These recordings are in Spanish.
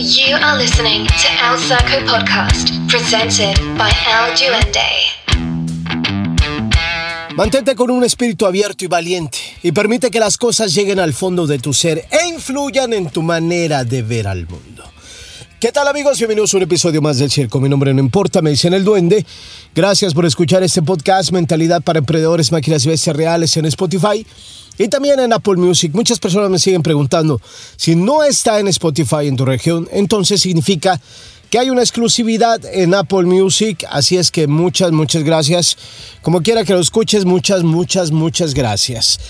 You are listening to El Circo Podcast, presented by. Mantente con un espíritu abierto y valiente y permite que las cosas lleguen al fondo de tu ser e influyan en tu manera de ver al mundo. ¿Qué tal amigos? Bienvenidos a un episodio más del Circo. Mi nombre no importa, me dicen el duende. Gracias por escuchar este podcast Mentalidad para Emprendedores, Máquinas y Bestias Reales en Spotify y también en Apple Music. Muchas personas me siguen preguntando si no está en Spotify en tu región, entonces significa que hay una exclusividad en Apple Music, así es que muchas, muchas gracias. Como quiera que lo escuches, muchas, muchas, muchas gracias.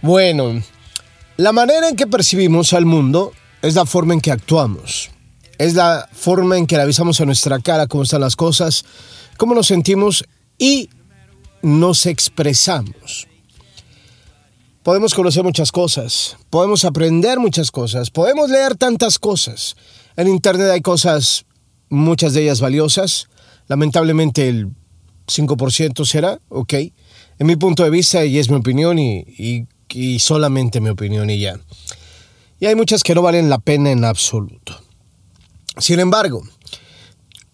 Bueno, la manera en que percibimos al mundo es la forma en que actuamos. Es la forma en que le avisamos a nuestra cara cómo están las cosas, cómo nos sentimos y nos expresamos. Podemos conocer muchas cosas, podemos aprender muchas cosas, podemos leer tantas cosas. En Internet hay cosas, muchas de ellas valiosas. Lamentablemente el 5% será, ok. En mi punto de vista, y es mi opinión y, y solamente mi opinión y ya. Y hay muchas que no valen la pena en absoluto. Sin embargo,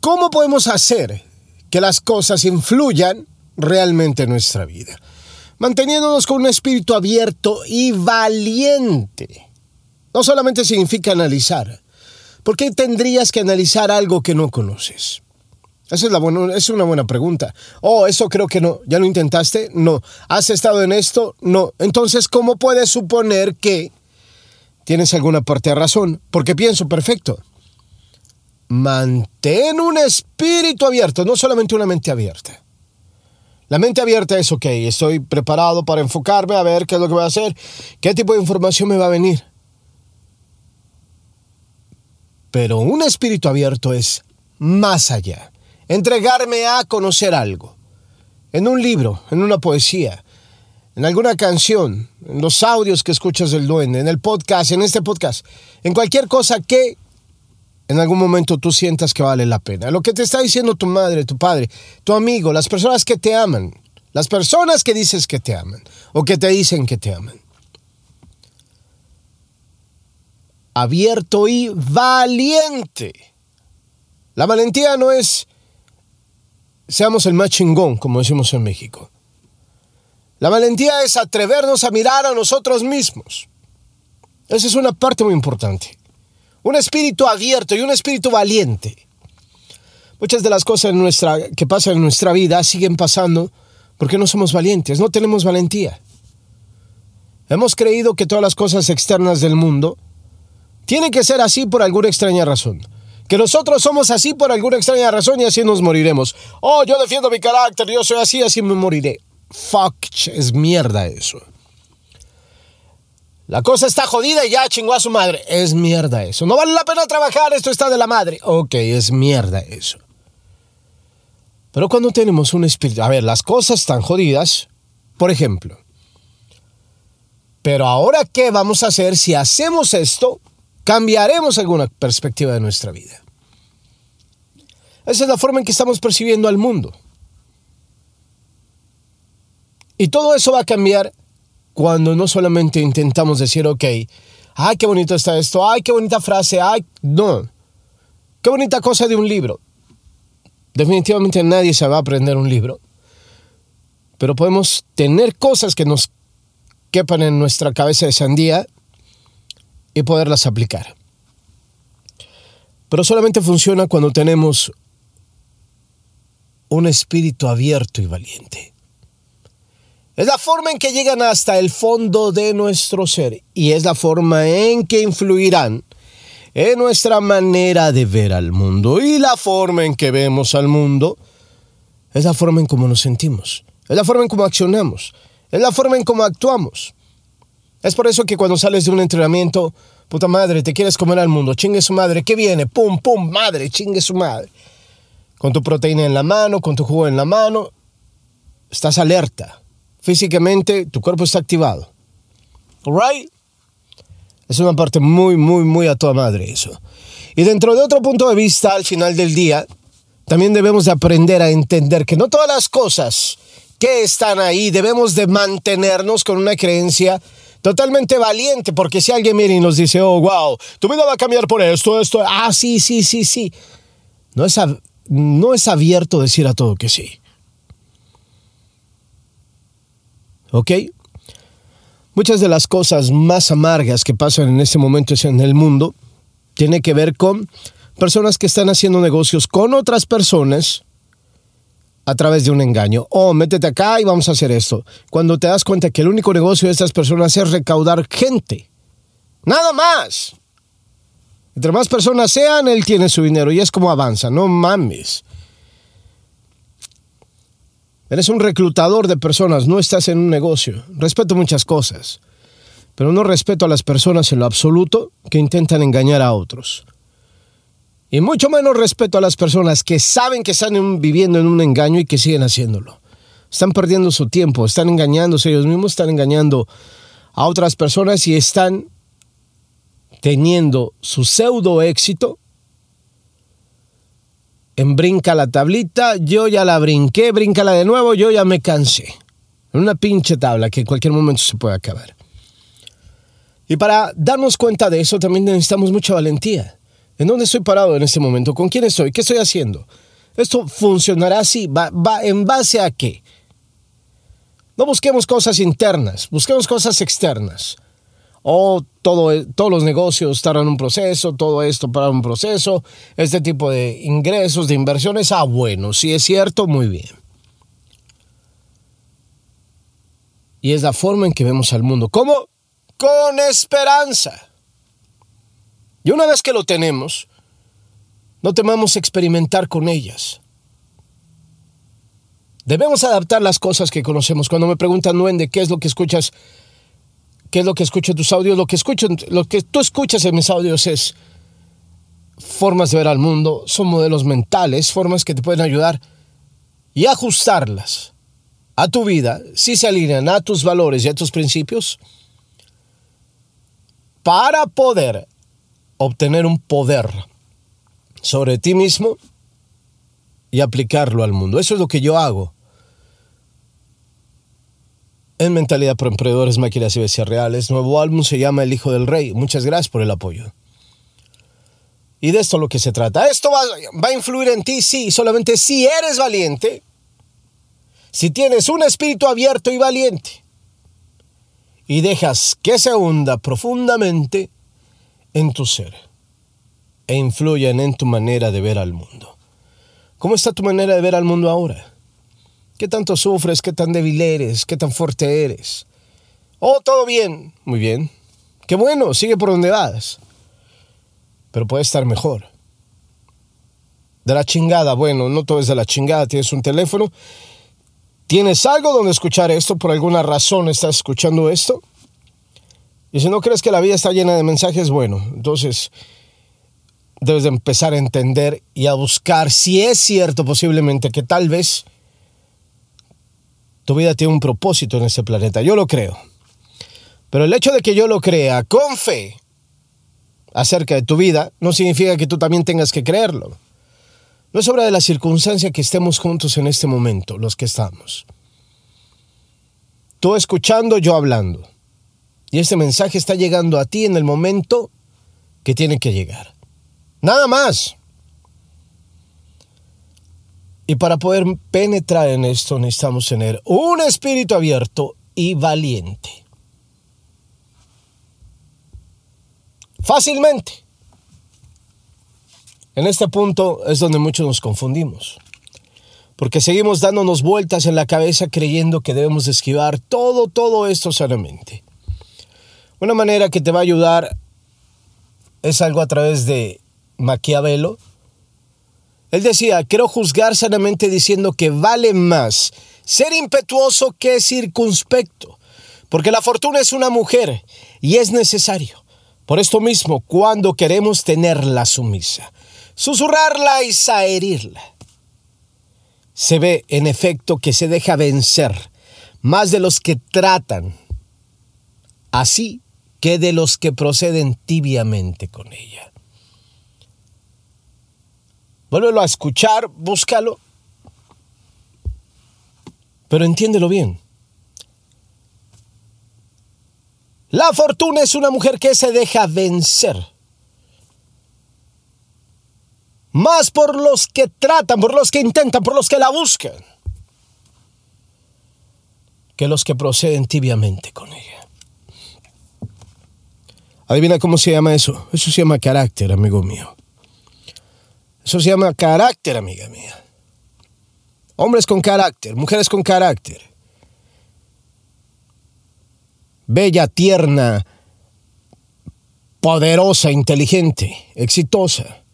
¿cómo podemos hacer que las cosas influyan realmente en nuestra vida? Manteniéndonos con un espíritu abierto y valiente. No solamente significa analizar. ¿Por qué tendrías que analizar algo que no conoces? Esa es, la buena, es una buena pregunta. Oh, eso creo que no. ¿Ya lo intentaste? No. ¿Has estado en esto? No. Entonces, ¿cómo puedes suponer que tienes alguna parte de razón? Porque pienso, perfecto mantén un espíritu abierto, no solamente una mente abierta. La mente abierta es, ok, estoy preparado para enfocarme a ver qué es lo que voy a hacer, qué tipo de información me va a venir. Pero un espíritu abierto es más allá, entregarme a conocer algo, en un libro, en una poesía, en alguna canción, en los audios que escuchas del duende, en el podcast, en este podcast, en cualquier cosa que en algún momento tú sientas que vale la pena. Lo que te está diciendo tu madre, tu padre, tu amigo, las personas que te aman, las personas que dices que te aman o que te dicen que te aman. Abierto y valiente. La valentía no es seamos el más chingón, como decimos en México. La valentía es atrevernos a mirar a nosotros mismos. Esa es una parte muy importante un espíritu abierto y un espíritu valiente. Muchas de las cosas que pasan en nuestra vida siguen pasando porque no somos valientes, no tenemos valentía. Hemos creído que todas las cosas externas del mundo tienen que ser así por alguna extraña razón. Que nosotros somos así por alguna extraña razón y así nos moriremos. Oh, yo defiendo mi carácter, yo soy así, así me moriré. Fuck, es mierda eso. La cosa está jodida y ya chingó a su madre. Es mierda eso. No vale la pena trabajar, esto está de la madre. Ok, es mierda eso. Pero cuando tenemos un espíritu... A ver, las cosas están jodidas, por ejemplo. Pero ahora, ¿qué vamos a hacer si hacemos esto? Cambiaremos alguna perspectiva de nuestra vida. Esa es la forma en que estamos percibiendo al mundo. Y todo eso va a cambiar cuando no solamente intentamos decir, ok, ay, qué bonito está esto, ay, qué bonita frase, ay, no, qué bonita cosa de un libro. Definitivamente nadie se va a aprender un libro, pero podemos tener cosas que nos quepan en nuestra cabeza de sandía y poderlas aplicar. Pero solamente funciona cuando tenemos un espíritu abierto y valiente. Es la forma en que llegan hasta el fondo de nuestro ser y es la forma en que influirán en nuestra manera de ver al mundo y la forma en que vemos al mundo es la forma en cómo nos sentimos, es la forma en cómo accionamos, es la forma en cómo actuamos. Es por eso que cuando sales de un entrenamiento, puta madre, te quieres comer al mundo, chingue su madre, ¿qué viene? Pum, pum, madre, chingue su madre. Con tu proteína en la mano, con tu jugo en la mano, estás alerta físicamente tu cuerpo está activado. Alright? Es una parte muy, muy, muy a toda madre eso. Y dentro de otro punto de vista, al final del día, también debemos de aprender a entender que no todas las cosas que están ahí debemos de mantenernos con una creencia totalmente valiente, porque si alguien viene y nos dice, oh, wow, tu vida va a cambiar por esto, esto, ah, sí, sí, sí, sí, no es, no es abierto decir a todo que sí. ¿Ok? Muchas de las cosas más amargas que pasan en este momento en el mundo tiene que ver con personas que están haciendo negocios con otras personas a través de un engaño. Oh, métete acá y vamos a hacer esto. Cuando te das cuenta que el único negocio de estas personas es recaudar gente. Nada más. Entre más personas sean, él tiene su dinero y es como avanza. No mames. Eres un reclutador de personas, no estás en un negocio. Respeto muchas cosas, pero no respeto a las personas en lo absoluto que intentan engañar a otros. Y mucho menos respeto a las personas que saben que están viviendo en un engaño y que siguen haciéndolo. Están perdiendo su tiempo, están engañándose ellos mismos, están engañando a otras personas y están teniendo su pseudo éxito brinca la tablita, yo ya la brinqué, bríncala de nuevo, yo ya me cansé. En una pinche tabla que en cualquier momento se puede acabar. Y para darnos cuenta de eso también necesitamos mucha valentía. ¿En dónde estoy parado en este momento? ¿Con quién estoy? ¿Qué estoy haciendo? ¿Esto funcionará así? ¿Va, en base a qué? No busquemos cosas internas, busquemos cosas externas. Oh, todo, todos los negocios estarán en un proceso, todo esto para un proceso, este tipo de ingresos, de inversiones. Ah, bueno, si es cierto, muy bien. Y es la forma en que vemos al mundo. ¿Cómo? Con esperanza. Y una vez que lo tenemos, no temamos experimentar con ellas. Debemos adaptar las cosas que conocemos. Cuando me preguntan, Duende, ¿qué es lo que escuchas? ¿Qué es lo que escucho en tus audios? Lo que, escucho, lo que tú escuchas en mis audios es formas de ver al mundo, son modelos mentales, formas que te pueden ayudar y ajustarlas a tu vida si se alinean a tus valores y a tus principios para poder obtener un poder sobre ti mismo y aplicarlo al mundo. Eso es lo que yo hago. En Mentalidad para Emprendedores, Máquinas y Bestias Reales, nuevo álbum se llama El Hijo del Rey. Muchas gracias por el apoyo. Y de esto es lo que se trata. ¿Esto va, va a influir en ti? Sí, solamente si eres valiente, si tienes un espíritu abierto y valiente, y dejas que se hunda profundamente en tu ser e influyen en tu manera de ver al mundo. ¿Cómo está tu manera de ver al mundo ahora? ¿Qué tanto sufres? ¿Qué tan débil eres? ¿Qué tan fuerte eres? Oh, todo bien. Muy bien. Qué bueno, sigue por donde vas. Pero puede estar mejor. De la chingada, bueno, no todo es de la chingada. Tienes un teléfono. ¿Tienes algo donde escuchar esto? ¿Por alguna razón estás escuchando esto? Y si no crees que la vida está llena de mensajes, bueno, entonces debes de empezar a entender y a buscar si es cierto posiblemente que tal vez tu vida tiene un propósito en este planeta. Yo lo creo. Pero el hecho de que yo lo crea con fe acerca de tu vida no significa que tú también tengas que creerlo. No es obra de la circunstancia que estemos juntos en este momento, los que estamos. Tú escuchando, yo hablando. Y este mensaje está llegando a ti en el momento que tiene que llegar. Nada más. Y para poder penetrar en esto necesitamos tener un espíritu abierto y valiente. Fácilmente. En este punto es donde muchos nos confundimos. Porque seguimos dándonos vueltas en la cabeza creyendo que debemos esquivar todo, todo esto sanamente. Una manera que te va a ayudar es algo a través de Maquiavelo. Él decía, quiero juzgar sanamente diciendo que vale más ser impetuoso que circunspecto, porque la fortuna es una mujer y es necesario. Por esto mismo, cuando queremos tenerla sumisa, susurrarla y saherirla, se ve en efecto que se deja vencer más de los que tratan así que de los que proceden tibiamente con ella. Vuélvelo a escuchar, búscalo, pero entiéndelo bien. La fortuna es una mujer que se deja vencer. Más por los que tratan, por los que intentan, por los que la buscan, que los que proceden tibiamente con ella. Adivina cómo se llama eso. Eso se llama carácter, amigo mío. Eso se llama carácter, amiga mía. Hombres con carácter, mujeres con carácter. Bella, tierna, poderosa, inteligente, exitosa.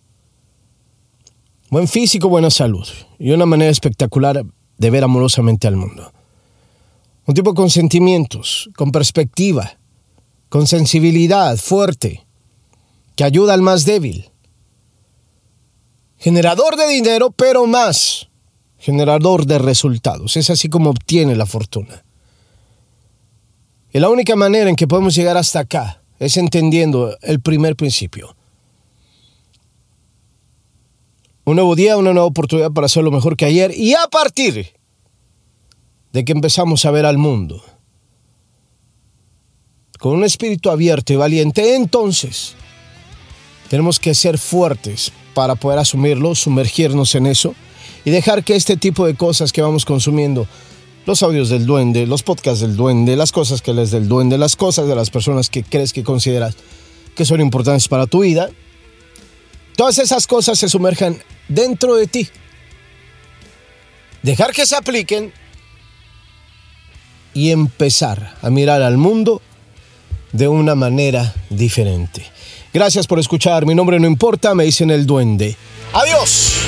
Buen físico, buena salud y una manera espectacular de ver amorosamente al mundo. Un tipo con sentimientos, con perspectiva, con sensibilidad fuerte, que ayuda al más débil. Generador de dinero, pero más generador de resultados. Es así como obtiene la fortuna. Y la única manera en que podemos llegar hasta acá es entendiendo el primer principio. Un nuevo día, una nueva oportunidad para hacer lo mejor que ayer y a partir de que empezamos a ver al mundo con un espíritu abierto y valiente, entonces tenemos que ser fuertes para poder asumirlo, sumergirnos en eso y dejar que este tipo de cosas que vamos consumiendo, los audios del duende, los podcasts del duende, las cosas que les del duende, las cosas de las personas que crees que consideras que son importantes para tu vida, todas esas cosas se sumerjan dentro de ti. Dejar que se apliquen y empezar a mirar al mundo de una manera diferente. Gracias por escuchar. Mi nombre no importa, me dicen el duende. Adiós.